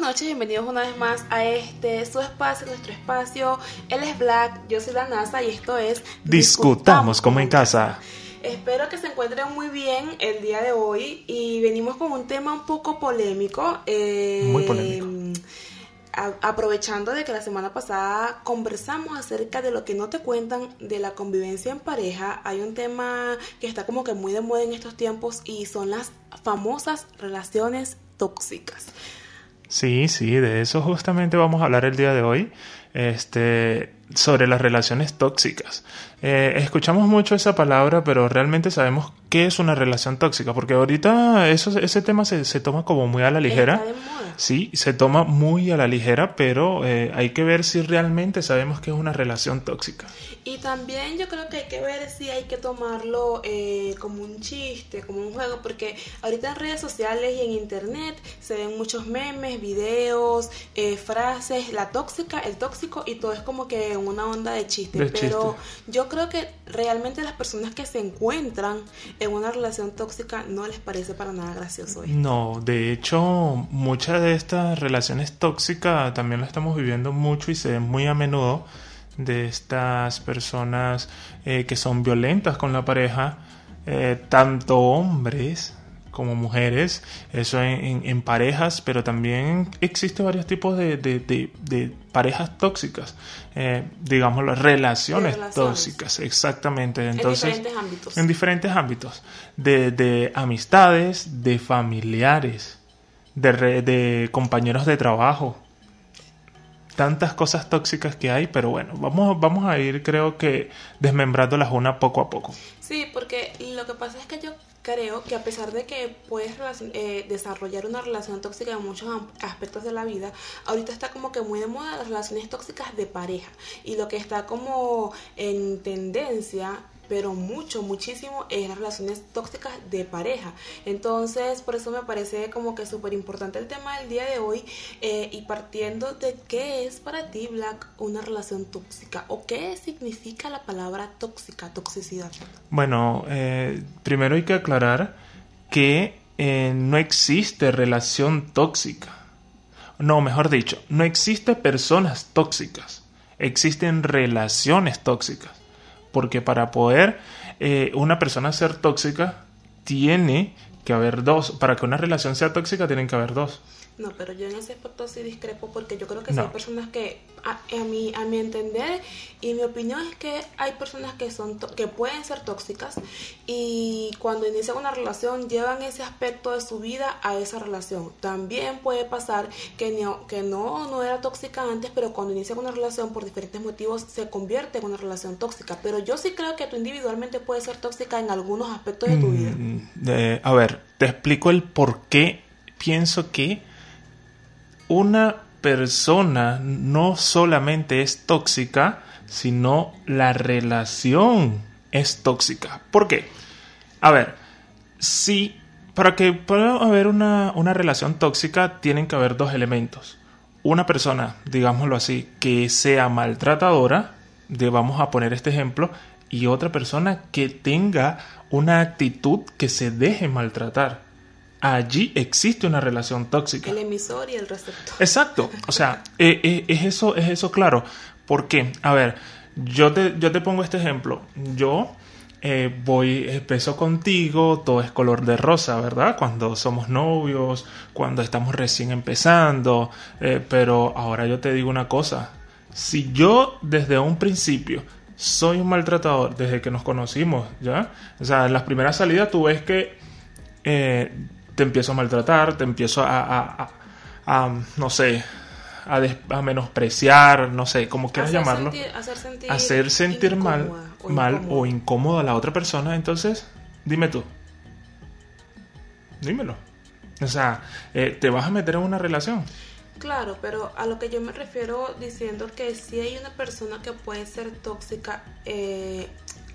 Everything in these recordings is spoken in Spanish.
noches, bienvenidos una vez más a este su espacio, nuestro espacio. Él es Black, yo soy la NASA y esto es Discutamos como en casa. Espero que se encuentren muy bien el día de hoy y venimos con un tema un poco polémico. eh, Muy polémico. a- aprovechando de que la semana pasada conversamos acerca de lo que no te cuentan de la convivencia en pareja, hay un tema que está como que muy de moda en estos tiempos y son las famosas relaciones tóxicas. Sí, sí, de eso justamente vamos a hablar el día de hoy, este, sobre las relaciones tóxicas. Eh, escuchamos mucho esa palabra, pero realmente sabemos qué es una relación tóxica, porque ahorita eso, ese tema se, se toma como muy a la ligera. Está de moda. Sí, se toma muy a la ligera, pero eh, hay que ver si realmente sabemos que es una relación tóxica. Y también yo creo que hay que ver si hay que tomarlo eh, como un chiste, como un juego, porque ahorita en redes sociales y en internet se ven muchos memes, videos, eh, frases, la tóxica, el tóxico y todo es como que una onda de chiste. De Pero chiste. yo creo que realmente las personas que se encuentran en una relación tóxica no les parece para nada gracioso esto. No, de hecho, muchas de estas relaciones tóxicas también lo estamos viviendo mucho y se ven muy a menudo de estas personas eh, que son violentas con la pareja, eh, tanto hombres como mujeres, eso en, en- en parejas, pero también existe varios tipos de, de- de- de parejas tóxicas, eh, digámoslo, relaciones, relaciones. tóxicas, exactamente. Entonces, en diferentes ámbitos. en diferentes ámbitos, de amistades, de familiares, de, compañeros de trabajo. Tantas cosas tóxicas que hay, pero bueno, vamos, vamos a ir creo que desmembrándolas una poco a poco. Sí, porque lo que pasa es que yo creo que a pesar de que puedes eh, desarrollar una relación tóxica en muchos aspectos de la vida, ahorita está como que muy de moda las relaciones tóxicas de pareja. Y lo que está como en tendencia pero mucho, muchísimo es las relaciones tóxicas de pareja. Entonces, por eso me parece como que súper importante el tema del día de hoy eh, y partiendo de qué es para ti, Black, una relación tóxica o qué significa la palabra tóxica, toxicidad. Bueno, eh, primero hay que aclarar que eh, no existe relación tóxica. No, mejor dicho, no existe personas tóxicas. Existen relaciones tóxicas. Porque para poder eh, una persona ser tóxica, tiene que haber dos. Para que una relación sea tóxica, tienen que haber dos. No, pero yo en ese aspecto sí discrepo porque yo creo que sí No. hay personas que, a, a mi, a mi entender y mi opinión es que hay personas que son to- que pueden ser tóxicas y cuando inician una relación llevan ese aspecto de su vida a esa relación. También puede pasar que no, que no, no era tóxica antes, pero cuando inician una relación por diferentes motivos se convierte en una relación tóxica. Pero yo sí creo que tú individualmente puedes ser tóxica en algunos aspectos de tu vida. Mm, eh, a ver, te explico el por qué pienso que una persona no solamente es tóxica, sino la relación es tóxica. ¿Por qué? A ver, si para que pueda haber una, una relación tóxica tienen que haber dos elementos. Una persona, digámoslo así, que sea maltratadora, de, vamos a poner este ejemplo, y otra persona que tenga una actitud que se deje maltratar. Allí existe una relación tóxica. El emisor y el receptor. Exacto. O sea, eh, eh, es eso, es eso claro. ¿Por qué? A ver, yo te, yo te pongo este ejemplo. Yo eh, voy, empiezo contigo, todo es color de rosa, ¿verdad? Cuando somos novios, cuando estamos recién empezando. pero ahora yo te digo una cosa. Si yo desde un principio soy un maltratador, desde que nos conocimos, ¿ya? O sea, en las primeras salidas tú ves que eh, te empiezo a maltratar, te empiezo a, a- a- a, no sé, a, des- a menospreciar, no sé, como quieras Hacer llamarlo, sentir- hacer sentir, hacer sentir mal, o mal incómodo. o incómodo a la otra persona, entonces, dime tú, dímelo. O sea, eh, te vas a meter en una relación. Claro, pero a lo que yo me refiero diciendo que si hay una persona que puede ser tóxica, eh,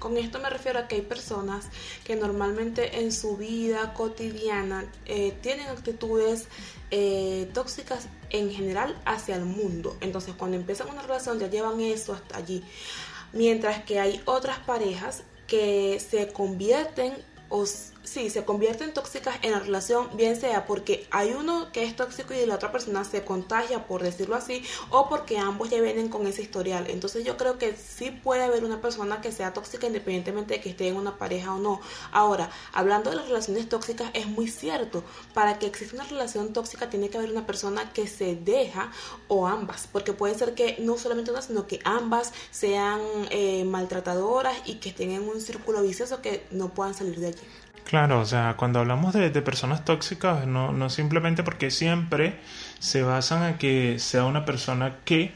con esto me refiero a que hay personas que normalmente en su vida cotidiana eh, tienen actitudes eh, tóxicas en general hacia el mundo. Entonces cuando empiezan una relación ya llevan eso hasta allí. Mientras que hay otras parejas que se convierten o sí, se convierten tóxicas en la relación, bien sea porque hay uno que es tóxico y la otra persona se contagia, por decirlo así, o porque ambos ya vienen con ese historial. Entonces yo creo que sí puede haber una persona que sea tóxica independientemente de que esté en una pareja o no. Ahora, hablando de las relaciones tóxicas, es muy cierto, para que exista una relación tóxica tiene que haber una persona que se deja o ambas, porque puede ser que no solamente una, sino que ambas sean eh, maltratadoras y que estén en un círculo vicioso que no puedan salir de allí. Claro, o sea, cuando hablamos de, personas tóxicas, no, no simplemente porque siempre se basan en que sea una persona que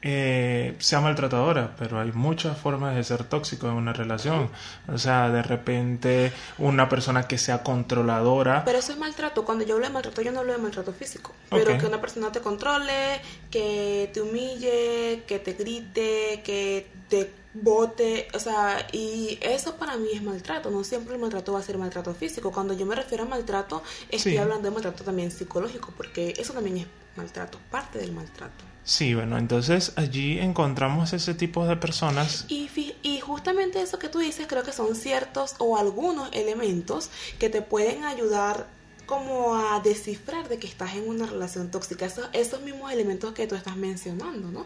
eh, sea maltratadora, pero hay muchas formas de ser tóxico en una relación. O sea, de repente una persona que sea controladora. Pero eso es maltrato. Cuando yo hablo de maltrato, yo no hablo de maltrato físico. Pero que una persona te controle, que te humille, que te grite, que te bote, o sea, y eso para mí es maltrato, no siempre el maltrato va a ser maltrato físico. Cuando yo me refiero a maltrato, estoy hablando de maltrato también psicológico, porque eso también es maltrato, parte del maltrato. Sí, bueno, entonces allí encontramos ese tipo de personas. Y, y justamente eso que tú dices creo que son ciertos o algunos elementos que te pueden ayudar como a descifrar de que estás en una relación tóxica. Esos, esos mismos elementos que tú estás mencionando, ¿no?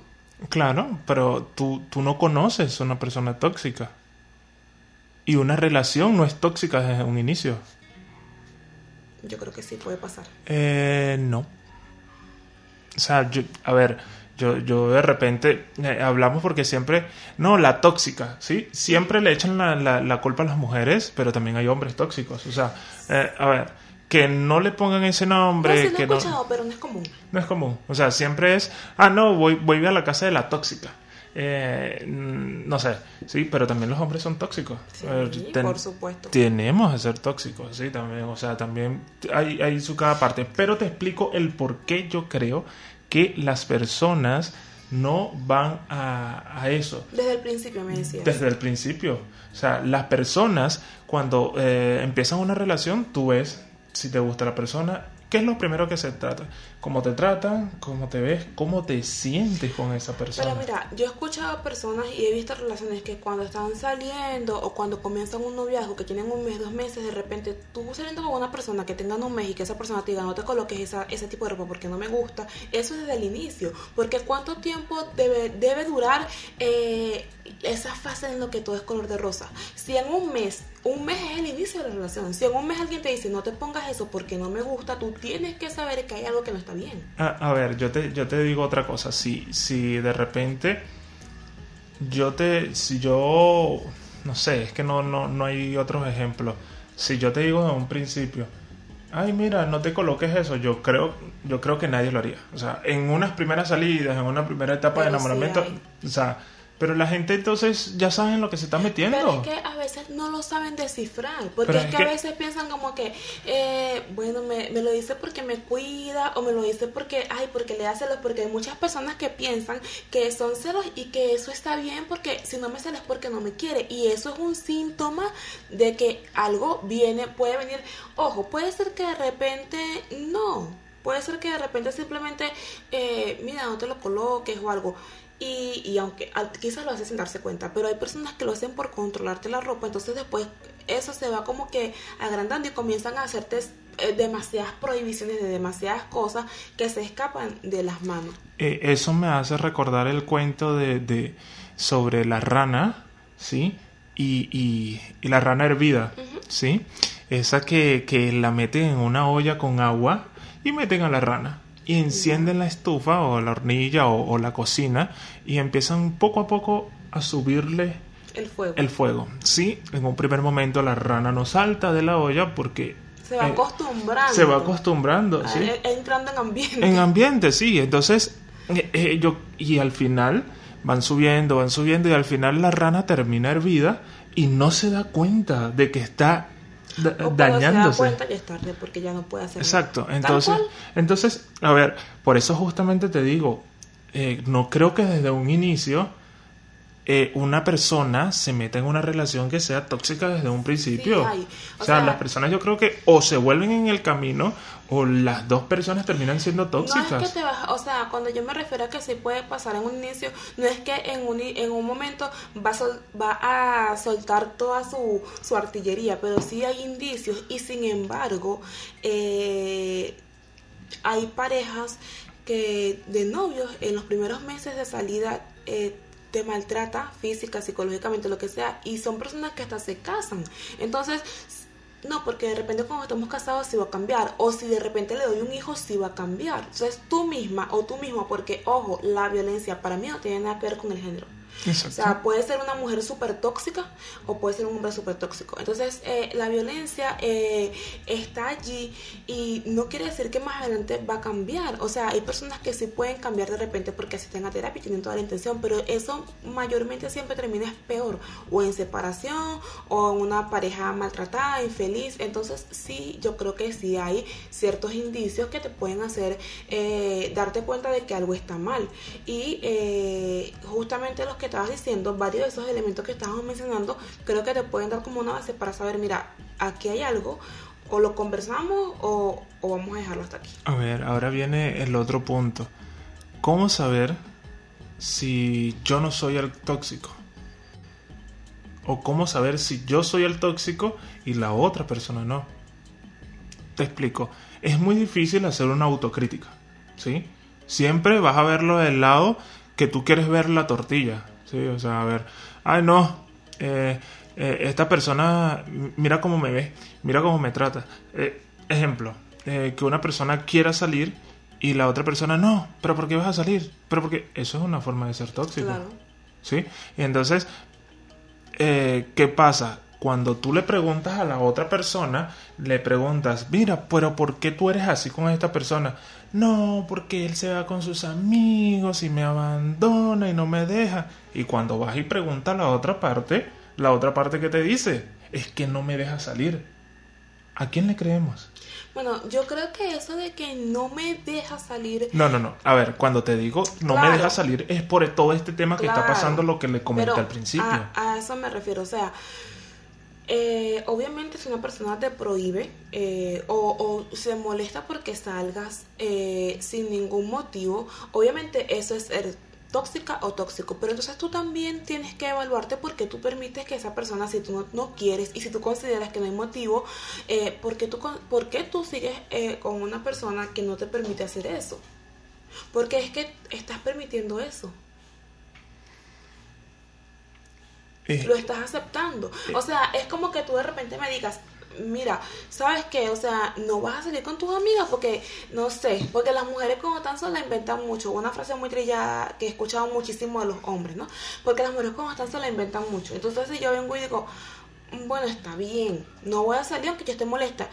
Claro, pero tú, tú no conoces a una persona tóxica. Y una relación no es tóxica desde un inicio. Yo creo que sí puede pasar. Eh, no. O sea, yo, a ver, yo, yo de repente eh, hablamos porque siempre, no, la tóxica, ¿sí? Siempre le echan la, la, la, culpa a las mujeres, pero también hay hombres tóxicos. O sea, eh, a ver, que no le pongan ese nombre. que no, pero no es común. No es común. O sea, siempre es, ah, no, voy, voy a la casa de la tóxica. Eh, no sé, sí, pero también los hombres son tóxicos. Sí, por supuesto. Tenemos que ser tóxicos, sí, también. O sea, también hay, hay su cada parte. Pero te explico el por qué yo creo que las personas no van a, a, eso. Desde el principio me decías. Desde el principio. O sea, las personas cuando eh, empiezan una relación, tú ves si te gusta la persona, ¿qué es lo primero que se trata? Cómo te tratan, cómo te ves, cómo te sientes con esa persona. Pero mira, yo he escuchado a personas y he visto relaciones que cuando están saliendo o cuando comienzan un noviazgo que tienen un mes, dos meses, de repente tú saliendo con una persona que tenga un mes y que esa persona te diga no te coloques esa, ese tipo de ropa porque no me gusta, eso es desde el inicio. Porque cuánto tiempo debe, debe durar eh, esa fase en lo que todo es color de rosa. Si en un mes, un mes es el inicio de la relación, si en un mes alguien te dice no te pongas eso porque no me gusta, tú tienes que saber que hay algo que no está bien. A, ver, yo te, yo te digo otra cosa. Si, si de repente yo te. Si yo. No sé, es que no, no, no hay otros ejemplos. Si yo te digo en un principio, ay mira, no te coloques eso, yo creo, yo creo que nadie lo haría. O sea, en unas primeras salidas, en una primera etapa de enamoramiento, o sea, pero la gente entonces ya saben lo que se está metiendo. Pero es que a veces no lo saben descifrar. Porque es, que, a veces piensan como que, eh, bueno, me, me, lo dice porque me cuida o me lo dice porque, ay, porque le hace celos. Porque hay muchas personas que piensan que son celos y que eso está bien porque si no me celas es porque no me quiere. Y eso es un síntoma de que algo viene, puede venir. Ojo, puede ser que de repente no. Puede ser que de repente simplemente, eh, mira, no te lo coloques o algo. Y, aunque quizás lo hace sin darse cuenta, pero hay personas que lo hacen por controlarte la ropa, entonces después eso se va como que agrandando y comienzan a hacerte eh, demasiadas prohibiciones de demasiadas cosas que se escapan de las manos. Eh, eso me hace recordar el cuento de, sobre la rana, ¿sí? Y, la rana hervida, ¿sí? Esa que, que la meten en una olla con agua y meten a la rana y encienden la estufa o la hornilla o, la cocina y empiezan poco a poco a subirle el fuego. el fuego. Sí, en un primer momento la rana no salta de la olla porque... Se va eh, acostumbrando. Se va acostumbrando, sí. E, entrando en ambiente. En ambiente, sí. Entonces, eh, yo, y al final van subiendo, van subiendo y al final la rana termina hervida y no se da cuenta de que está dañándose. Se da cuenta y es tarde porque ya no puede hacer Exacto. Entonces, entonces, a ver, por eso justamente te digo, eh, no creo que desde un inicio eh, una persona se meta en una relación que sea tóxica desde un principio. O, sea, las personas yo creo que o se vuelven en el camino o las dos personas terminan siendo tóxicas. No es que te vas, o sea, cuando yo me refiero a que se puede pasar en un inicio, no es que en un, en un momento va a, va a soltar toda su, su artillería, pero sí hay indicios y sin embargo eh, hay parejas que de novios en los primeros meses de salida eh, te maltrata física, psicológicamente, lo que sea, y son personas que hasta se casan. Entonces, no, porque de repente cuando estamos casados sí va a cambiar, o si de repente le doy un hijo sí va a cambiar. Entonces tú misma o tú mismo, porque ojo, la violencia para mí no tiene nada que ver con el género. O sea, puede ser una mujer súper tóxica o puede ser un hombre súper tóxico. Entonces, eh, la violencia eh, está allí y no quiere decir que más adelante va a cambiar. O sea, hay personas que sí pueden cambiar de repente porque asisten a terapia y tienen toda la intención, pero eso mayormente siempre termina peor, o en separación, o en una pareja maltratada, infeliz. Entonces, sí, yo creo que sí hay ciertos indicios que te pueden hacer eh, darte cuenta de que algo está mal. Y justamente los que estabas diciendo, varios de esos elementos que estábamos mencionando, creo que te pueden dar como una base para saber, mira, aquí hay algo, o lo conversamos o, vamos a dejarlo hasta aquí. A ver, ahora viene el otro punto. ¿Cómo saber si yo no soy el tóxico? O cómo saber si yo soy el tóxico y la otra persona no. Te explico. Es muy difícil hacer una autocrítica. ¿Sí? Siempre vas a verlo del lado que tú quieres ver la tortilla. Sí, o sea, a ver, ay no, eh, eh, esta persona, mira cómo me ve, mira cómo me trata. Eh, ejemplo, que una persona quiera salir y la otra persona no, pero ¿por qué vas a salir? Pero porque eso es una forma de ser tóxico. Claro. ¿Sí? Y entonces, ¿qué pasa? Cuando tú le preguntas a la otra persona, le preguntas, mira, pero ¿por qué tú eres así con esta persona? No, porque él se va con sus amigos y me abandona y no me deja. Y cuando vas y preguntas a la otra parte, la otra parte que te dice es que no me deja salir. ¿A quién le creemos? Bueno, yo creo que eso de que no me deja salir. No, no, no. A ver, cuando te digo no me deja salir es por todo este tema que está pasando, lo que le comenté al principio. A, a, eso me refiero. O sea, eh, obviamente si una persona te prohíbe eh, o, se molesta porque salgas eh, sin ningún motivo, obviamente eso es ser tóxica o tóxico, pero entonces tú también tienes que evaluarte porque tú permites que esa persona, si tú no, quieres y si tú consideras que no hay motivo, eh, ¿por, qué tú, ¿por qué tú sigues con una persona que no te permite hacer eso? Porque es que estás permitiendo eso. Eh. Lo estás aceptando. O sea, es como que tú de repente me digas, mira, ¿sabes qué? O sea, no vas a salir con tus amigas porque, no sé, porque las mujeres como tan solas inventan mucho. Una frase muy trillada que he escuchado muchísimo de los hombres, ¿no? Porque las mujeres como tan solas inventan mucho. Entonces si yo vengo y digo, bueno, está bien, no voy a salir aunque yo esté molesta.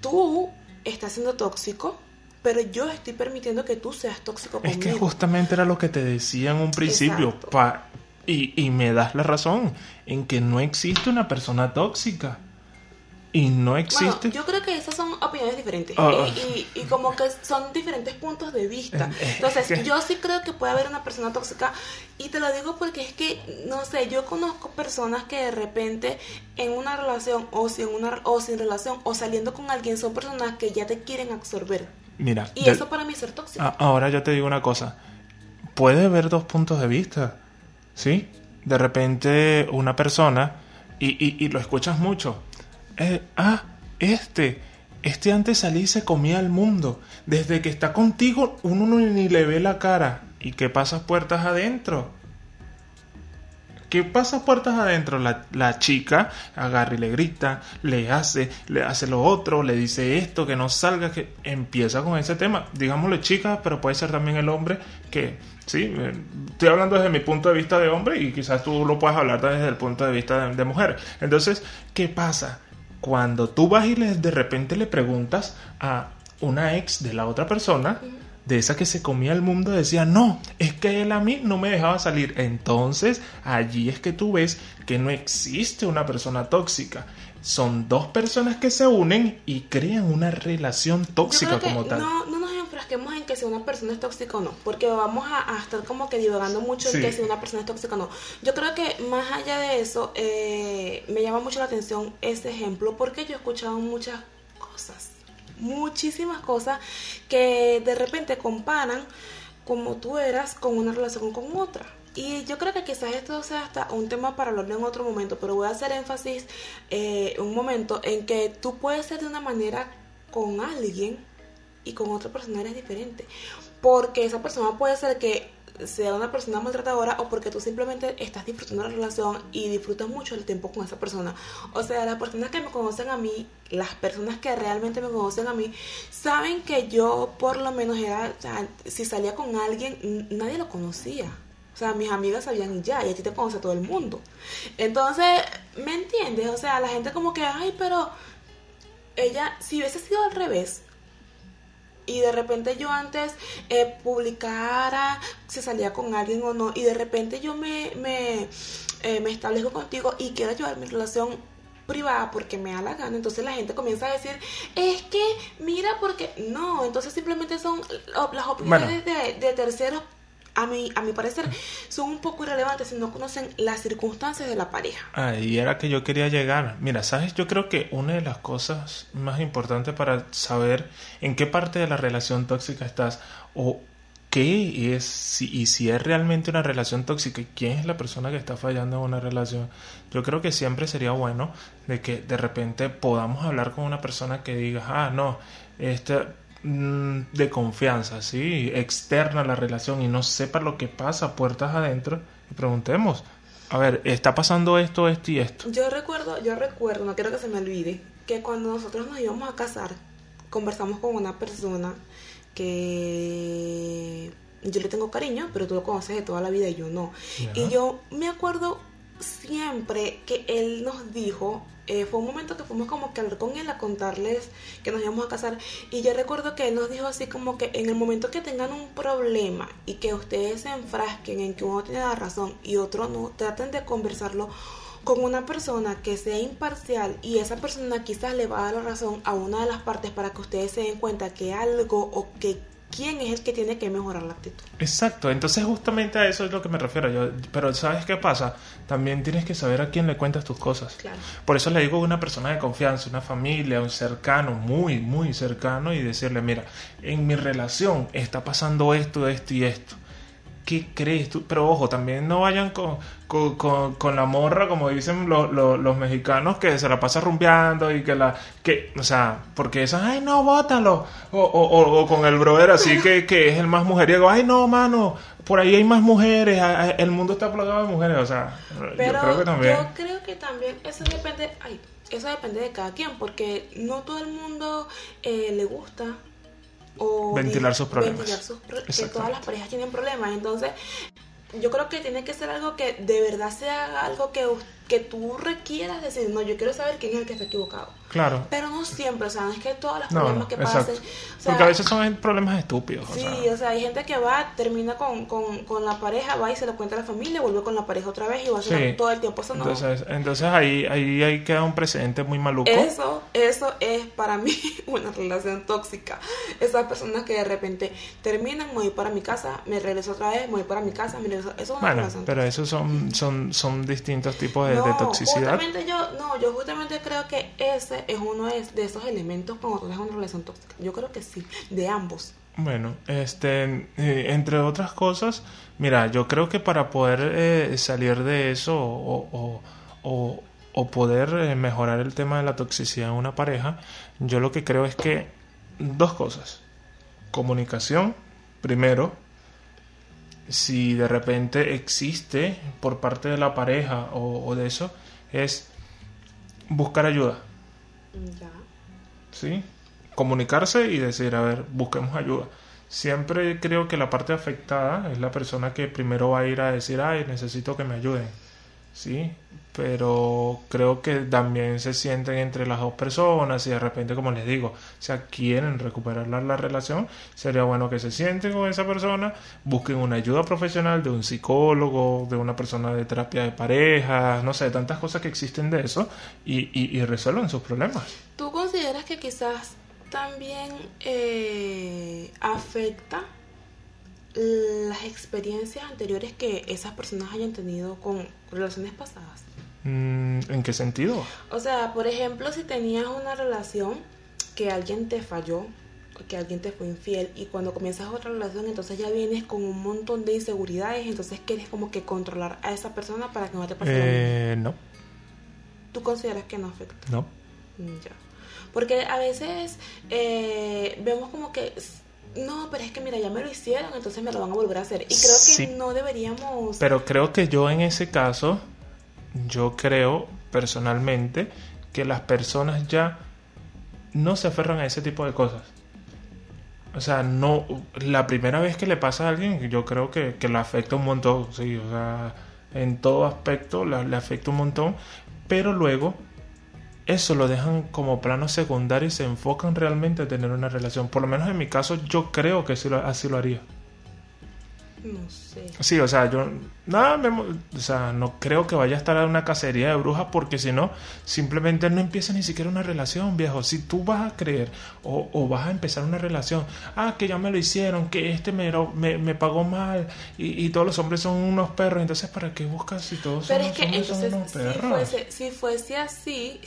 Tú estás siendo tóxico, pero yo estoy permitiendo que tú seas tóxico conmigo. Es que justamente era lo que te decía en un principio. Pa y, y me das la razón en que no existe una persona tóxica. Y no existe. yo creo que esas son opiniones diferentes. Ah. y, y, como que son diferentes puntos de vista. Eh, Entonces, yo sí creo que puede haber una persona tóxica. Y te lo digo porque es que, no sé, yo conozco personas que de repente en una relación o sin, una, o sin relación o saliendo con alguien son personas que ya te quieren absorber. Mira. Y eso para mí es ser tóxico. Ahora yo te digo una cosa. Puede haber dos puntos de vista. ¿Sí? De repente una persona, y, y, lo escuchas mucho, eh, ah, este, este antes salí y se comía el mundo. Desde que está contigo, uno ni le ve la cara. ¿Y qué pasa puertas adentro? ¿Qué pasa puertas adentro? La, chica agarra y le grita, le hace, le hace lo otro, le dice esto, que no salga, que empieza con ese tema. Digámosle chica, pero puede ser también el hombre que, sí, eh, estoy hablando desde mi punto de vista de hombre y quizás tú lo puedas hablar desde el punto de vista de, mujer. Entonces, ¿qué pasa? Cuando tú vas y le, de repente le preguntas a una ex de la otra persona, de esa que se comía el mundo, decía, no, es que él a mí no me dejaba salir. Entonces, allí es que tú ves que no existe una persona tóxica. Son dos personas que se unen y crean una relación tóxica como tal. No, no nos enfrasquemos en que si una persona es tóxica o no, porque vamos a, estar como que divagando mucho en que si una persona es tóxica o no. Yo creo que más allá de eso, eh, me llama mucho la atención ese ejemplo, porque yo he escuchado muchas cosas, muchísimas cosas que de repente comparan como tú eras con una relación con otra. Y yo creo que quizás esto sea hasta un tema para hablarlo en otro momento, pero voy a hacer énfasis eh, un momento en que tú puedes ser de una manera con alguien y con otra persona eres diferente. Porque esa persona puede ser que sea una persona maltratadora o porque tú simplemente estás disfrutando la relación y disfrutas mucho el tiempo con esa persona. O sea, las personas que me conocen a mí, las personas que realmente me conocen a mí, saben que yo por lo menos era, o sea, si salía con alguien, nadie lo conocía. O sea, mis amigas sabían ya, y a ti te conoce todo el mundo. Entonces, ¿me entiendes? O sea, la gente como que, ay, pero ella, si hubiese sido al revés, y de repente yo antes eh, publicara si salía con alguien o no, y de repente yo me, me, eh, me establezco contigo y quiero llevar mi relación privada porque me da la gana, entonces la gente comienza a decir, es que mira porque no, entonces simplemente son las opiniones de, de terceros a mi, a mi parecer, son un poco irrelevantes si no conocen las circunstancias de la pareja. Ahí era que yo quería llegar. Mira, sabes, yo creo que una de las cosas más importantes para saber en qué parte de la relación tóxica estás o qué es si, y si es realmente una relación tóxica y quién es la persona que está fallando en una relación, yo creo que siempre sería bueno de que de repente podamos hablar con una persona que diga, ah, no, Mm, de confianza, ¿sí? Externa la relación y no sepa lo que pasa puertas adentro y preguntemos, a ver, ¿está pasando esto, esto y esto? Yo recuerdo, yo recuerdo, no quiero que se me olvide, que cuando nosotros nos íbamos a casar, conversamos con una persona que yo le tengo cariño, pero tú lo conoces de toda la vida y yo no. Y yo me acuerdo siempre que él nos dijo, eh, fue un momento que fuimos como que hablar con él a contarles que nos íbamos a casar. Y yo recuerdo que él nos dijo así como que en el momento que tengan un problema y que ustedes se enfrasquen en que uno tiene la razón y otro no, traten de conversarlo con una persona que sea imparcial y esa persona quizás le va a dar la razón a una de las partes para que ustedes se den cuenta que algo o que quién es el que tiene que mejorar la actitud. Exacto, entonces justamente a eso es lo que me refiero yo. Pero ¿sabes qué pasa? También tienes que saber a quién le cuentas tus cosas. Claro. Por eso le digo a una persona de confianza, una familia, un cercano, muy, muy cercano, y decirle, mira, en mi relación está pasando esto, esto y esto. ¿Qué crees tú? Pero ojo, también no vayan con, con, con, la morra, como dicen los mexicanos, que se la pasa rumbeando y que la. que O sea, porque esas, ay, no, bótalo. O, o, o, con el brother así que, que es el más mujeriego, ay, no, mano, por ahí hay más mujeres, el mundo está plagado de mujeres. O sea, Pero yo creo que también. Yo creo que también eso depende. Ay, eso depende de cada quien, porque no todo el mundo eh, le gusta o ventilar sus problemas. Ventilar que todas las parejas tienen problemas. Entonces, yo creo que tiene que ser algo que de verdad sea algo que, que tú requieras decir, no, yo quiero saber quién es el que está equivocado. Claro. Pero no siempre, o sea, no es que todos los problemas que pasen. Porque a veces son problemas estúpidos. Sí, o sea, hay gente que va, termina con, con, con, la pareja, va y se lo cuenta a la familia, vuelve con la pareja otra vez y va a hacer todo el tiempo. Eso no. Entonces, entonces ahí, ahí, ahí queda un precedente muy maluco. Eso, eso es para mí una relación tóxica. Esas personas que de repente terminan, me voy para mi casa, me regreso otra vez, me voy para mi casa, me regreso. Eso es una bueno, relación pero esos son, son, son distintos tipos de, de toxicidad. Justamente yo, no, yo justamente creo que ese es uno de, esos elementos cuando tú una relación tóxica. Yo creo que sí, de ambos. Bueno, este, eh, entre otras cosas, mira, yo creo que para poder eh, salir de eso o, o, poder eh, mejorar el tema de la toxicidad en una pareja, yo lo que creo es que dos cosas. Comunicación, primero, si de repente existe por parte de la pareja o de eso, es buscar ayuda. Ya. ¿Sí? Comunicarse y decir, a ver, busquemos ayuda. Siempre creo que la parte afectada es la persona que primero va a ir a decir, ay, necesito que me ayuden. ¿Sí? pero creo que también se sienten entre las dos personas y de repente, como les digo, si quieren recuperar la, relación, sería bueno que se sienten con esa persona, busquen una ayuda profesional de un psicólogo, de una persona de terapia de pareja, no sé, tantas cosas que existen de eso y, y, y resuelvan sus problemas. ¿Tú consideras que quizás también eh, afecta las experiencias anteriores que esas personas hayan tenido con relaciones pasadas. Mm, ¿En qué sentido? O sea, por ejemplo, si tenías una relación que alguien te falló, que alguien te fue infiel y cuando comienzas otra relación entonces ya vienes con un montón de inseguridades, entonces quieres como que controlar a esa persona para que no te pase eh, No. ¿Tú consideras que no afecta? No. Mm, ya. Porque a veces eh, vemos como que no, pero es que mira, ya me lo hicieron, entonces me lo van a volver a hacer. Y creo que no deberíamos... Pero creo que yo en ese caso, yo creo personalmente que las personas ya no se aferran a ese tipo de cosas. O sea, no, la primera vez que le pasa a alguien, yo creo que, que le afecta un montón, sí, o sea, en todo aspecto le afecta un montón, pero luego eso lo dejan como plano secundario y se enfocan realmente a tener una relación. Por lo menos en mi caso, yo creo que así lo haría. No sé. Sí, o sea, yo nada, o sea, no creo que vaya a estar en una cacería de brujas porque si no, simplemente no empieza ni siquiera una relación, viejo. Si tú vas a creer o, vas a empezar una relación, ah, que ya me lo hicieron, que este me, me, pagó mal y, todos los hombres son unos perros, entonces ¿para qué buscas si todos Pero es que entonces, Si fuese, si fuese así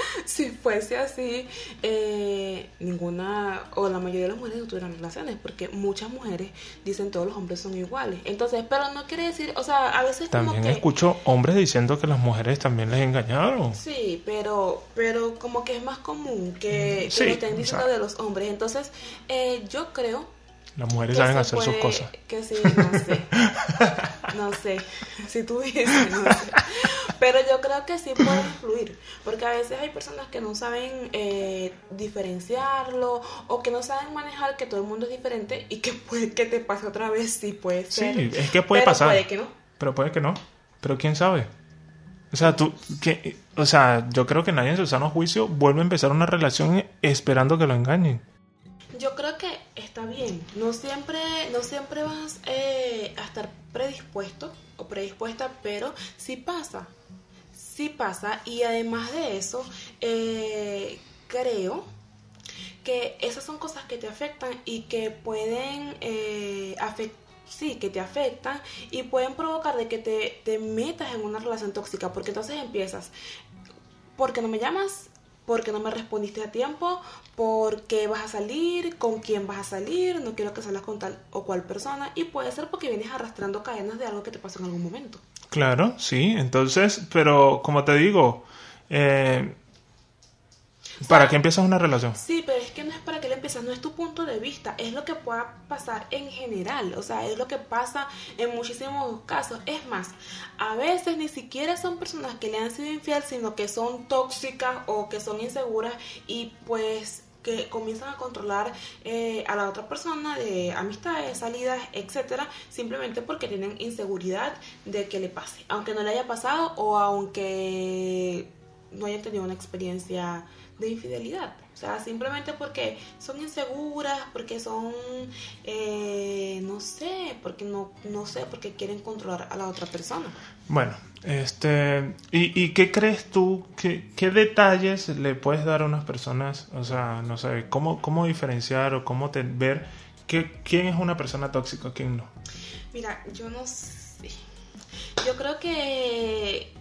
si fuese así, eh, ninguna o la mayoría de las mujeres no tuvieran relaciones, porque muchas mujeres dicen todos los hombres son iguales. Entonces, pero no quiere decir, o sea, a veces también escucho hombres diciendo que las mujeres también les engañaron. Sí, pero, pero como que es más común que, que lo estén diciendo de los hombres. Entonces, eh, yo creo las mujeres saben hacer sus cosas. Que sí, no sé. no sé. Si tú dices, no sé. Pero yo creo que sí puede influir. Porque a veces hay personas que no saben eh, diferenciarlo o que no saben manejar que todo el mundo es diferente y que puede que te pase otra vez. Sí, puede ser. Sí, es que puede pasar. Puede que no. Pero puede que no. Pero quién sabe. O sea, tú, que, o sea, yo creo que nadie en su sano juicio vuelve a empezar una relación esperando que lo engañen. Yo creo bien. No siempre, no siempre vas eh, a estar predispuesto o predispuesta, pero sí pasa. Sí pasa. Y además de eso, eh, creo que esas son cosas que te afectan y que pueden eh, afectar sí, que te afectan y pueden provocar de que te, te, metas en una relación tóxica, porque entonces empiezas, porque no me llamas, porque no me respondiste a tiempo, por qué vas a salir, con quién vas a salir, no quiero que salgas con tal o cual persona y puede ser porque vienes arrastrando cadenas de algo que te pasó en algún momento. Claro, sí, entonces, pero como te digo, eh, ¿Para qué empiezas una relación? Sí, pero es que no es para que le empiezas, no es tu punto de vista, es lo que pueda pasar en general, o sea, es lo que pasa en muchísimos casos. Es más, a veces ni siquiera son personas que le han sido infiel, sino que son tóxicas o que son inseguras y pues que comienzan a controlar eh, a la otra persona de amistades, salidas, etcétera, simplemente porque tienen inseguridad de que le pase, aunque no le haya pasado o aunque no hayan tenido una experiencia de infidelidad. O sea, simplemente porque son inseguras, porque son, eh, no sé, porque no, no sé, porque quieren controlar a la otra persona. Bueno, este, ¿y, y qué crees tú, qué, qué, detalles le puedes dar a unas personas? O sea, no sé, ¿cómo, cómo diferenciar o cómo te, ver que, quién es una persona tóxica, quién no? Mira, yo no sé. Yo creo que,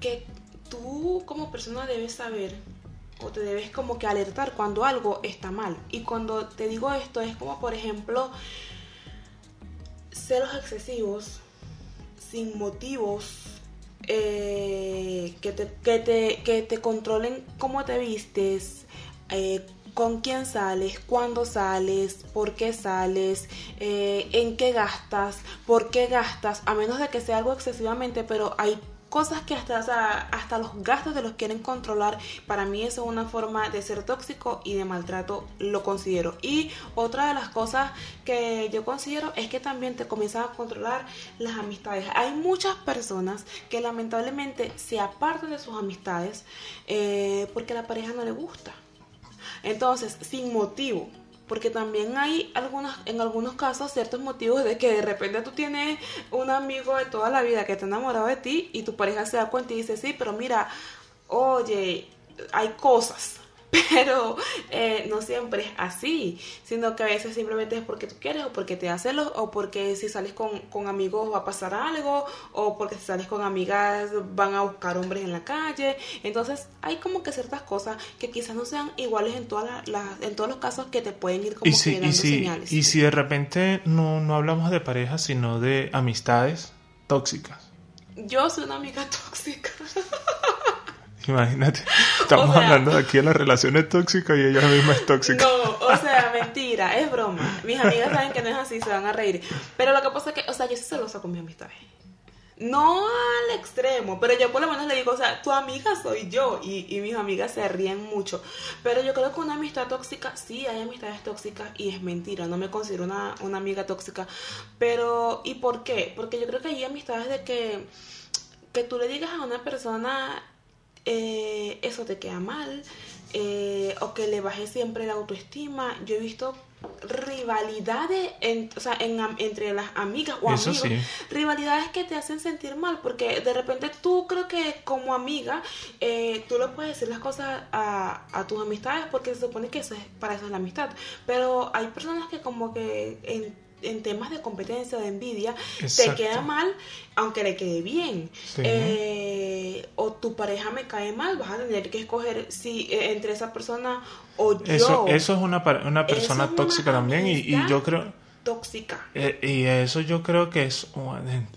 que tú como persona debes saber o te debes como que alertar cuando algo está mal. Y cuando te digo esto es como por ejemplo celos excesivos, sin motivos, eh, que, te, que, te, que, te, controlen cómo te vistes, eh, con quién sales, cuándo sales, por qué sales, eh, en qué gastas, por qué gastas, a menos de que sea algo excesivamente, pero hay cosas que hasta, hasta los gastos de los quieren controlar. Para mí eso es una forma de ser tóxico y de maltrato, lo considero. Y otra de las cosas que yo considero es que también te comienzan a controlar las amistades. Hay muchas personas que lamentablemente se apartan de sus amistades eh, porque la pareja no le gusta. Entonces, sin motivo, porque también hay algunos, en algunos casos ciertos motivos de que de repente tú tienes un amigo de toda la vida que está enamorado de ti y tu pareja se da cuenta y dice, sí, pero mira, oye, hay cosas. pero eh, no siempre es así, sino que a veces simplemente es porque tú quieres o porque te hace lo, o porque si sales con, con, amigos va a pasar algo o porque si sales con amigas van a buscar hombres en la calle. Entonces hay como que ciertas cosas que quizás no sean iguales en, todas las, en todos los casos que te pueden ir como y si, y si, señales. Y si de repente no, no hablamos de parejas, sino de amistades tóxicas. Yo soy una amiga tóxica. Imagínate, estamos hablando aquí de las relaciones tóxicas y ella misma es tóxica. No, o sea, mentira, es broma. Mis amigas saben que no es así, se van a reír. Pero lo que pasa es que, o sea, yo sí celosa con mis amistades. No al extremo, pero yo por lo menos le digo, o sea, tu amiga soy yo y, y mis amigas se ríen mucho. Pero yo creo que una amistad tóxica, sí, hay amistades tóxicas y es mentira, no me considero una, una amiga tóxica. Pero, ¿y por qué? Porque yo creo que hay amistades de que, que tú le digas a una persona eh, eso te queda mal eh, o que le baje siempre la autoestima. Yo he visto rivalidades o sea, entre las amigas o amigos, rivalidades que te hacen sentir mal, porque de repente tú creo que como amiga eh, tú le puedes decir las cosas a, a, tus amistades porque se supone que eso es, para eso es la amistad, pero hay personas que como que en en temas de competencia, de envidia, te queda mal, aunque le quede bien. Eh, o tu pareja me cae mal, vas a tener que escoger si eh, entre esa persona o yo. Eso, eso es una, una persona tóxica también y, yo creo... Tóxica. Eh, y eso yo creo que es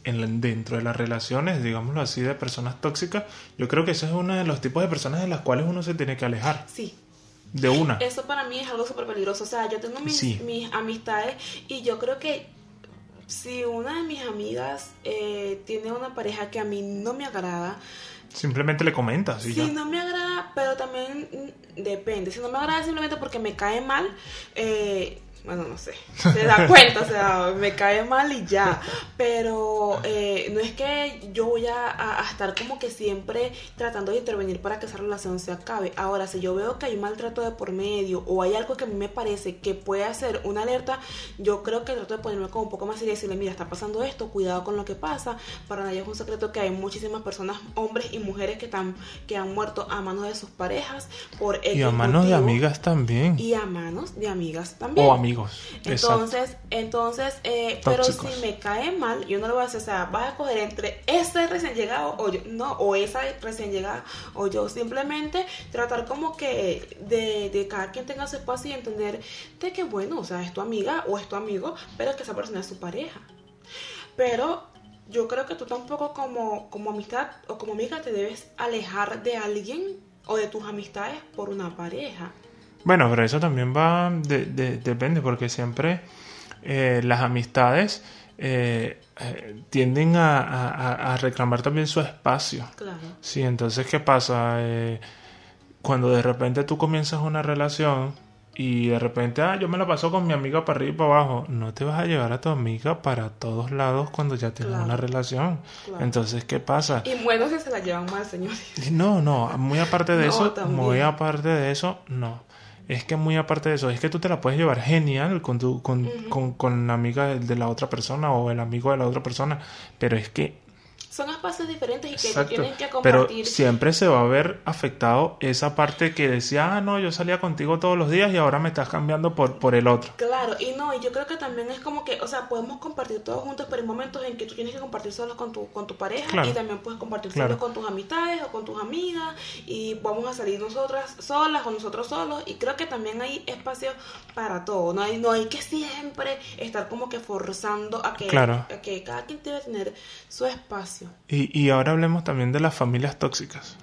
en, dentro de las relaciones, digámoslo así, de personas tóxicas, yo creo que ese es uno de los tipos de personas de las cuales uno se tiene que alejar. Sí, de una. Eso para mí es algo súper peligroso. O sea, yo tengo mis, mis amistades y yo creo que si una de mis amigas eh, tiene una pareja que a mí no me agrada, Simplemente le comentas. si no me agrada, pero también mm, depende. Si no me agrada simplemente porque me cae mal, eh, bueno, no sé, se da cuenta, o sea, me cae mal y ya, pero eh, no es que yo voy a, estar como que siempre tratando de intervenir para que esa relación se acabe. Ahora, si yo veo que hay maltrato de por medio o hay algo que a mí me parece que puede hacer una alerta, yo creo que trato de ponerme como un poco más seria y decirle, mira, está pasando esto, cuidado con lo que pasa. Para nadie es un secreto que hay muchísimas personas, hombres y mujeres que, están, que han muerto a manos de sus parejas por Y a manos de amigas también. Y a manos de amigas también. O amigos entonces, entonces, eh, pero si me cae mal, yo no lo voy a hacer, o sea, vas a coger entre ese recién llegado o yo, no, o esa recién llegada o yo, simplemente tratar como que de, de cada quien tenga su espacio y entender de que bueno, o sea, es tu amiga o es tu amigo, pero que esa persona es su pareja. Pero yo creo que tú tampoco como, como amistad o como amiga te debes alejar de alguien o de tus amistades por una pareja. Bueno, pero eso también va, de, depende, porque siempre eh, las amistades eh, eh, tienden a, reclamar también su espacio. Claro. Sí, entonces, ¿qué pasa? cuando de repente tú comienzas una relación y de repente, ah, yo me la paso con mi amiga para arriba y para abajo, no te vas a llevar a tu amiga para todos lados cuando ya tienes una relación. Entonces, ¿qué pasa? Y bueno, si se la llevan mal, señores. No, no, muy aparte de eso, muy aparte de eso, no es que muy aparte de eso, es que tú te la puedes llevar genial con, tu, con, con, con la amiga de la otra persona o el amigo de la otra persona, pero es que son espacios diferentes y que tienen que compartir. Pero siempre se va a ver afectado esa parte que decía, ah, no, yo salía contigo todos los días y ahora me estás cambiando por, por el otro. Claro, y no, y yo creo que también es como que, o sea, podemos compartir todos juntos, pero hay momentos en que tú tienes que compartir solo con tu, con tu pareja y también puedes compartir solo con tus amistades o con tus amigas y vamos a salir nosotras solas o nosotros solos y creo que también hay espacio para todo, no hay, no hay que siempre estar como que forzando a que, a que cada quien debe tener su espacio. Y, ahora hablemos también de las familias tóxicas.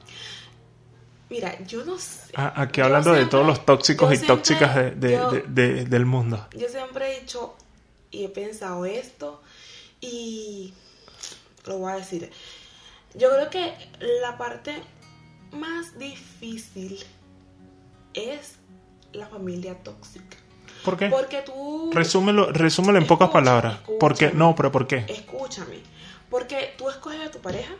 Mira, yo no sé. Ah, aquí hablando de todos los tóxicos y tóxicas de, del mundo. Yo siempre he dicho y he pensado esto y lo voy a decir. Yo creo que la parte más difícil es la familia tóxica. ¿Por qué? Porque tú... Resúmelo, resúmelo en pocas palabras. ¿Por qué? No, pero ¿por qué? Escúchame. Porque tú escoges a tu pareja,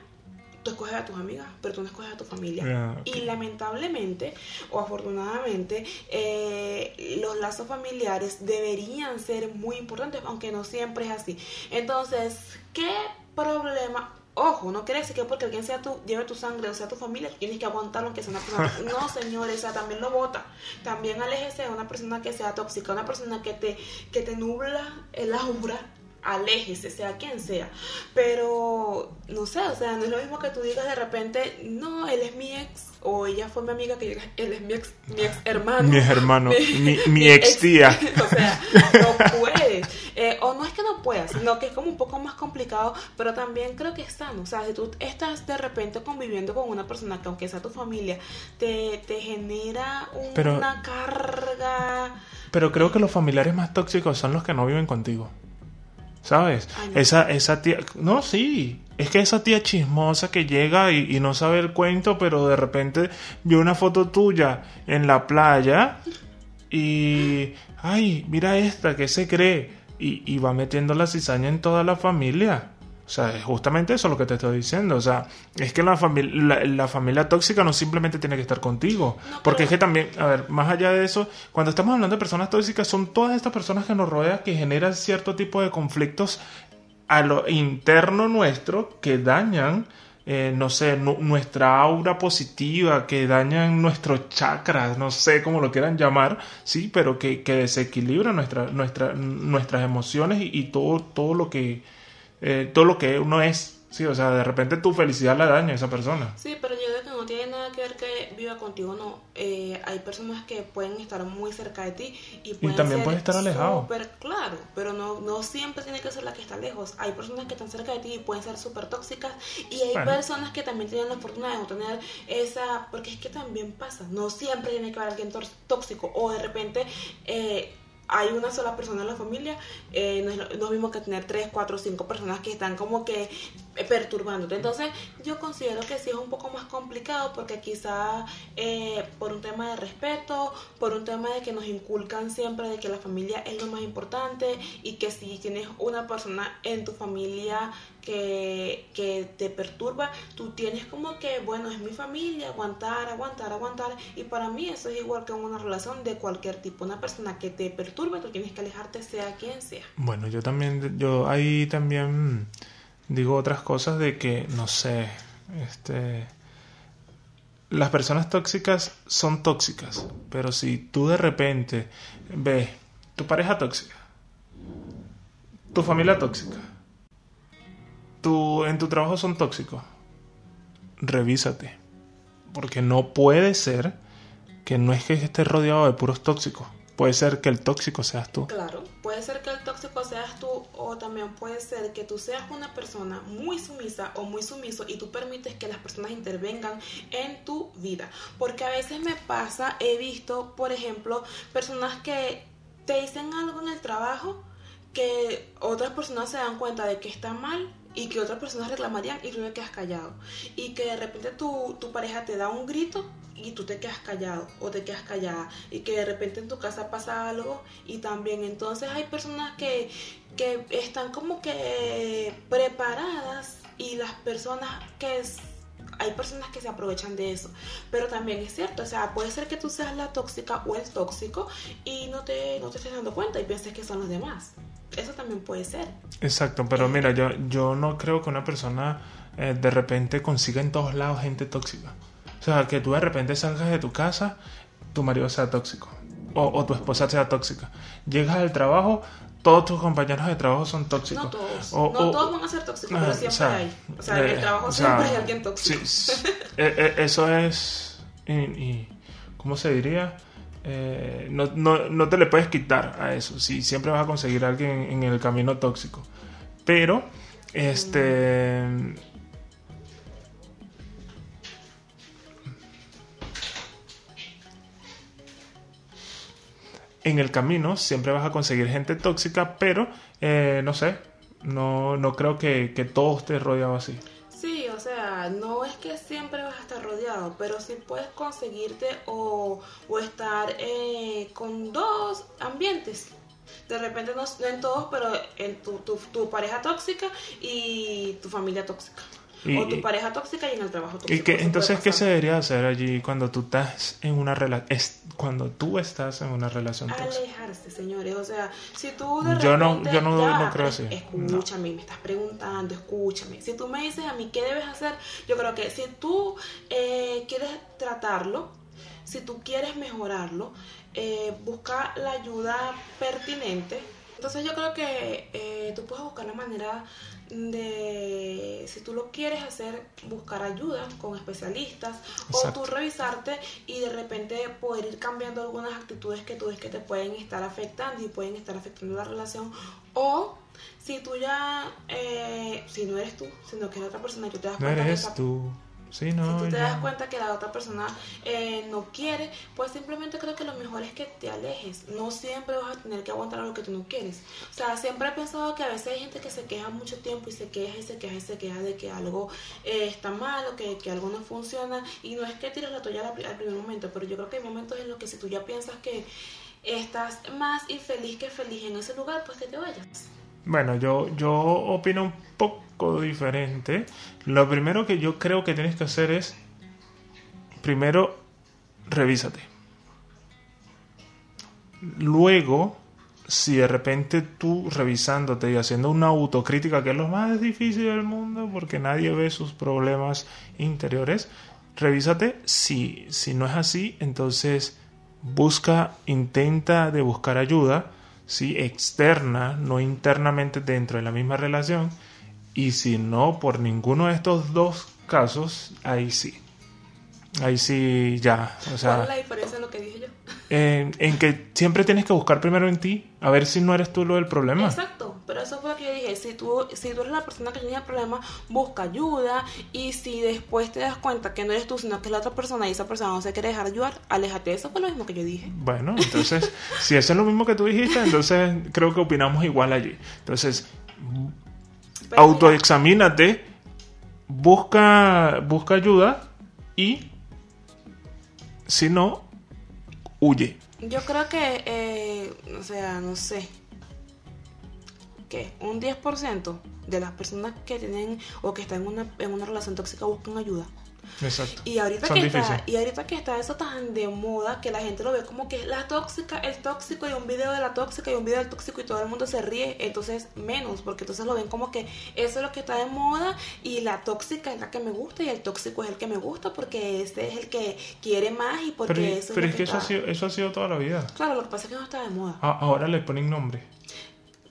tú escoges a tus amigas, pero tú no escoges a tu familia. Y lamentablemente o afortunadamente, eh, los lazos familiares deberían ser muy importantes, aunque no siempre es así. Entonces, ¿qué problema? Ojo, ojo, no quiere decir que porque alguien sea tu, lleve tu sangre o sea tu familia, tienes que aguantarlo aunque sea una persona. no, señores, o sea, también lo vota. También aléjese de una persona que sea tóxica, una persona que te, que te nubla el aura aléjese, sea quien sea. Pero, no sé, o sea, no es lo mismo que tú digas de repente, no, él es mi ex, o ella fue mi amiga que él es mi ex, mi ex hermano. Mi hermano, mi, mi, ex tía. o sea, no puedes. Eh, o no es que no puedas, sino que es como un poco más complicado, pero también creo que es sano. O sea, si tú estás de repente conviviendo con una persona que aunque sea tu familia, te, te genera una carga... Pero creo que los familiares más tóxicos son los que no viven contigo. ¿Sabes? Esa, esa tía, no, sí, es que esa tía chismosa que llega y, no sabe el cuento, pero de repente vio una foto tuya en la playa y, ay, mira esta, ¿qué se cree? Y, y va metiendo la cizaña en toda la familia. O sea, es justamente eso lo que te estoy diciendo. O sea, es que la, familia la, familia tóxica no simplemente tiene que estar contigo. porque es que también, a ver, más allá de eso, cuando estamos hablando de personas tóxicas, son todas estas personas que nos rodean que generan cierto tipo de conflictos a lo interno nuestro que dañan, eh, no sé, nuestra aura positiva, que dañan nuestros chakras, no sé cómo lo quieran llamar, sí, pero que, que desequilibran nuestra, nuestra, nuestras emociones y, y todo, todo lo que eh, todo lo que uno es. Sí, o sea, de repente tu felicidad la daña a esa persona. Sí, pero yo creo que no tiene nada que ver que viva contigo no. Eh, hay personas que pueden estar muy cerca de ti y, pueden también pueden estar alejados. Súper claro, pero no, no siempre tiene que ser la que está lejos. Hay personas que están cerca de ti y pueden ser súper tóxicas y hay personas que también tienen la fortuna de no tener esa... Porque es que también pasa, no siempre tiene que haber alguien tóxico o de repente... Eh, hay una sola persona en la familia, eh, no, es lo, mismo que tener tres, cuatro, cinco personas que están como que perturbándote. Entonces yo considero que sí es un poco más complicado porque quizá eh, por un tema de respeto, por un tema de que nos inculcan siempre de que la familia es lo más importante y que si tienes una persona en tu familia que, te perturba, tú tienes como que, bueno, es mi familia, aguantar, aguantar, aguantar. Y para mí eso es igual que una relación de cualquier tipo. Una persona que te perturbe, tú tienes que alejarte sea quien sea. Bueno, yo también, yo ahí también digo otras cosas de que, no sé, este... Las personas tóxicas son tóxicas, pero si tú de repente ves tu pareja tóxica, tu familia tóxica, tu, en tu trabajo son tóxicos, revísate, porque no puede ser que no es que estés rodeado de puros tóxicos. Puede ser que el tóxico seas tú. Claro, puede ser que el tóxico seas tú o también puede ser que tú seas una persona muy sumisa o muy sumiso y tú permites que las personas intervengan en tu vida. Porque a veces me pasa, he visto, por ejemplo, personas que te dicen algo en el trabajo que otras personas se dan cuenta de que está mal y que otras personas reclamarían y tú te quedas callado. Y que de repente tu, tu pareja te da un grito y tú te quedas callado o te quedas callada. Y que de repente en tu casa pasa algo y también entonces hay personas que, que están como que preparadas y las personas que hay personas que se aprovechan de eso. Pero también es cierto, o sea, puede ser que tú seas la tóxica o el tóxico y no te, no te estés dando cuenta y pienses que son los demás. Eso también puede ser. Exacto, pero eh, mira, yo, yo no creo que una persona eh, de repente consiga en todos lados gente tóxica. O sea, que tú de repente salgas de tu casa, tu marido sea tóxico o, tu esposa sea tóxica. Llegas al trabajo, todos tus compañeros de trabajo son tóxicos. No todos. no todos van a ser tóxicos, pero siempre hay. O sea, en el eh, trabajo siempre hay alguien tóxico. eso es. y, ¿Cómo se diría? Eh, no, no, no, te le puedes quitar a eso. Sí, siempre vas a conseguir a alguien en el camino tóxico. Pero, este. En el camino siempre vas a conseguir gente tóxica, pero eh, no sé, no, no creo que, que todo esté rodeado así o sea, no es que siempre vas a estar rodeado, pero sí puedes conseguirte o, estar eh, con dos ambientes. De repente no, en todos, pero en tu, tu, pareja tóxica y tu familia tóxica. Y- o tu pareja tóxica y en el trabajo tóxico. ¿Y que entonces qué se debería hacer allí cuando tú estás en una relación cuando tú estás en una relación tóxica? Alejarse, señores. O sea, si tú de Yo no- repente- yo no- Ya, no creo así. Escúchame, me estás preguntando, escúchame. Si tú me dices a mí qué debes hacer, yo creo que si tú eh, quieres tratarlo, si tú quieres mejorarlo, eh, busca la ayuda pertinente. Entonces yo creo que eh, tú puedes buscar la manera de, si tú lo quieres hacer, buscar ayuda con especialistas Exacto. o tú revisarte y de repente poder ir cambiando algunas actitudes que tú ves que te pueden estar afectando y pueden estar afectando la relación o si tú ya, eh, si no eres tú, sino que es otra persona, tú te das No cuenta eres tú. Sí, si no. tú te das cuenta que la otra persona eh, no quiere, pues simplemente creo que lo mejor es que te alejes. No siempre vas a tener que aguantar lo que tú no quieres. O sea, siempre he pensado que a veces hay gente que se queja mucho tiempo y se queja y se queja y se queja de que algo eh, está mal o que, que algo no funciona. Y no es que tires la toalla al, al primer momento, pero yo creo que hay momentos en los que si tú ya piensas que estás más infeliz que feliz en ese lugar, pues que te vayas. Bueno, yo, yo opino un poco diferente. Lo primero que yo creo que tienes que hacer es, primero, revísate. Luego, si de repente tú revisándote y haciendo una autocrítica, que es lo más difícil del mundo, porque nadie ve sus problemas interiores, revísate. Si, si no es así, entonces busca, intenta de buscar ayuda, ¿sí? externa, no internamente dentro de la misma relación. Y si no, por ninguno de estos dos casos, ahí sí. Ahí sí, ya. O ¿Cuál sea, es la diferencia en lo que dije yo? en, en que siempre tienes que buscar primero en ti, a ver si no eres tú lo del problema. Exacto, pero eso fue lo que yo dije, si tú, si tú eres la persona que tenía el problema, busca ayuda y si después te das cuenta que no eres tú, sino que es la otra persona y esa persona no se quiere dejar ayudar, aléjate, eso fue lo mismo que yo dije. Bueno, entonces, si eso es lo mismo que tú dijiste, entonces creo que opinamos igual allí. Entonces, Pero autoexamínate, busca, busca ayuda y si no, huye. yo creo que, eh, o sea, no sé, que un 10% de las personas que tienen o que están en una, en una relación tóxica buscan ayuda. Exacto. Y ahorita, Son que está, y ahorita que está eso tan de moda que la gente lo ve como que la tóxica, el tóxico y un video de la tóxica y un video del tóxico y todo el mundo se ríe, entonces menos, porque entonces lo ven como que eso es lo que está de moda y la tóxica es la que me gusta y el tóxico es el que me gusta porque ese es el que quiere más y porque Pero, eso pero es, es lo que eso ha, sido, eso ha sido toda la vida. Claro, lo que pasa es que no está de moda, A- ahora le ponen nombre.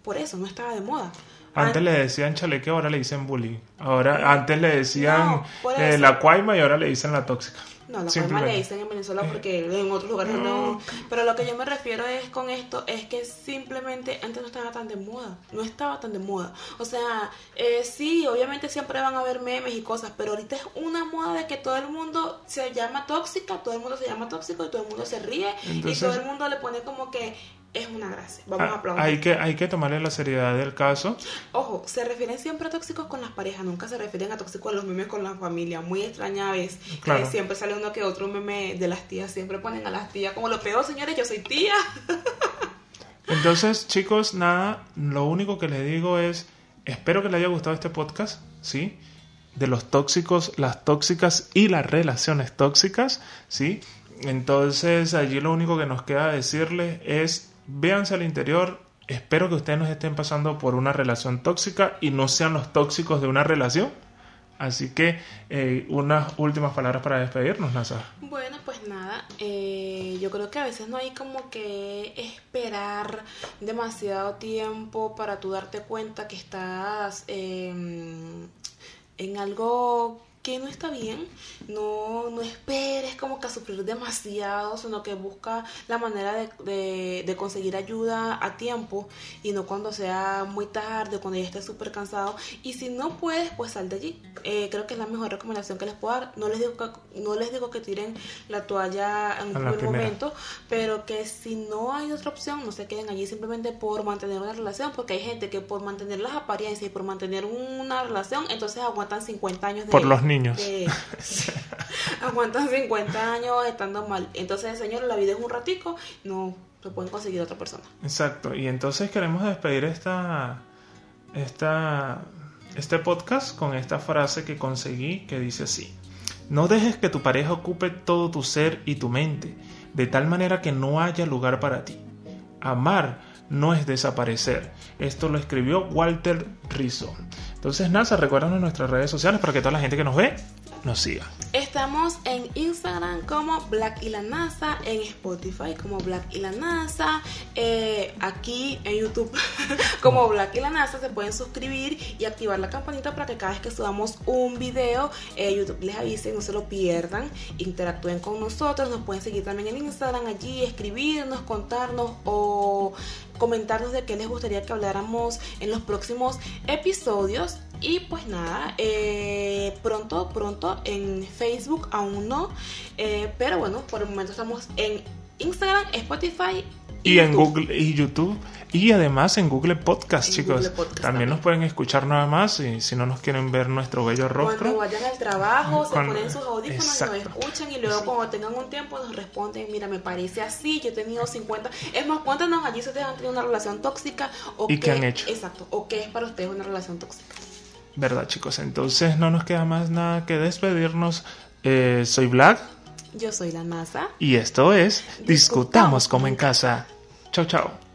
por eso no estaba de moda. Antes An- le decían chaleque, ahora le dicen bullying. Ahora, antes le decían No, eh, la cuaima y ahora le dicen la tóxica. No, la palma le dicen en Venezuela porque en otros lugares no. Pero lo que yo me refiero es con esto es que simplemente antes no estaba tan de moda. No estaba tan de moda. O sea, eh, sí, obviamente siempre van a haber memes y cosas, pero ahorita es una moda de que todo el mundo se llama tóxica, todo el mundo se llama tóxico y todo el mundo se ríe Entonces- y todo el mundo le pone como que es una gracia. Vamos a Ah, aplaudir. hay, que, hay que tomarle la seriedad del caso. Ojo, se refieren siempre a tóxicos con las parejas, nunca se refieren a tóxicos en los memes con la familia. Muy extraña vez. que Claro. siempre sale uno que otro meme de las tías, siempre ponen a las tías como lo peor, señores, yo soy tía. Entonces, chicos, nada, lo único que les digo es, espero que les haya gustado este podcast, ¿sí? De los tóxicos, las tóxicas y las relaciones tóxicas, ¿sí? Entonces, allí lo único que nos queda decirles es, véanse al interior, espero que ustedes no estén pasando por una relación tóxica y no sean los tóxicos de una relación. Así que, eh, unas últimas palabras para despedirnos, Nasa. Bueno, pues nada, eh, yo creo que a veces no hay como que esperar demasiado tiempo para tú darte cuenta que estás eh, en algo que no está bien. No, no esperes como que a sufrir demasiado, sino que busca la manera de, de- de conseguir ayuda a tiempo y no cuando sea muy tarde, cuando ya estés súper cansado. Y si no puedes, pues sal de allí. Eh, creo que es la mejor recomendación que les puedo dar. No les digo que, no les digo que tiren la toalla en un momento, pero que si no hay otra opción, no se queden allí simplemente por mantener una relación, porque hay gente que por mantener las apariencias y por mantener una relación, entonces aguantan 50 años de... Por los niños. De- aguantan 50 años estando mal. Entonces, señores, la vida es un ratico, no se pueden conseguir otra persona. Exacto, y entonces queremos despedir esta, esta, este podcast con esta frase que conseguí que dice así. No dejes que tu pareja ocupe todo tu ser y tu mente, de tal manera que no haya lugar para ti. Amar no es desaparecer. Esto lo escribió Walter Rizzo. Entonces, NASA, recuérdanos nuestras redes sociales para que toda la gente que nos ve nos siga. Estamos en Instagram como Black y la NASA, en Spotify como Black y la NASA, eh, aquí en YouTube como Black y la NASA se pueden suscribir y activar la campanita para que cada vez que subamos un video eh, YouTube les avise, no se lo pierdan, interactúen con nosotros, nos pueden seguir también en Instagram allí, escribirnos, contarnos o comentarnos de qué les gustaría que habláramos en los próximos episodios. Y pues nada, eh, pronto, pronto en Facebook aún no. Eh, pero bueno, por el momento estamos en Instagram, Spotify y, en Google y YouTube y además en Google Podcast, chicos. también, nos pueden escuchar nada más y si no nos quieren ver nuestro bello rostro. Cuando vayan al trabajo, se ponen sus audífonos y nos escuchan y luego cuando tengan un tiempo nos responden, mira, me parece así, yo he tenido 50. Es más, cuéntanos allí si ustedes han tenido una relación tóxica o ¿Y qué han hecho. Exacto, o qué es para ustedes una relación tóxica. ¿Verdad, chicos? Entonces no nos queda más nada que despedirnos. Eh, soy Black. Yo soy la NASA. Y esto es Discutamos, como en casa. Chao, chao.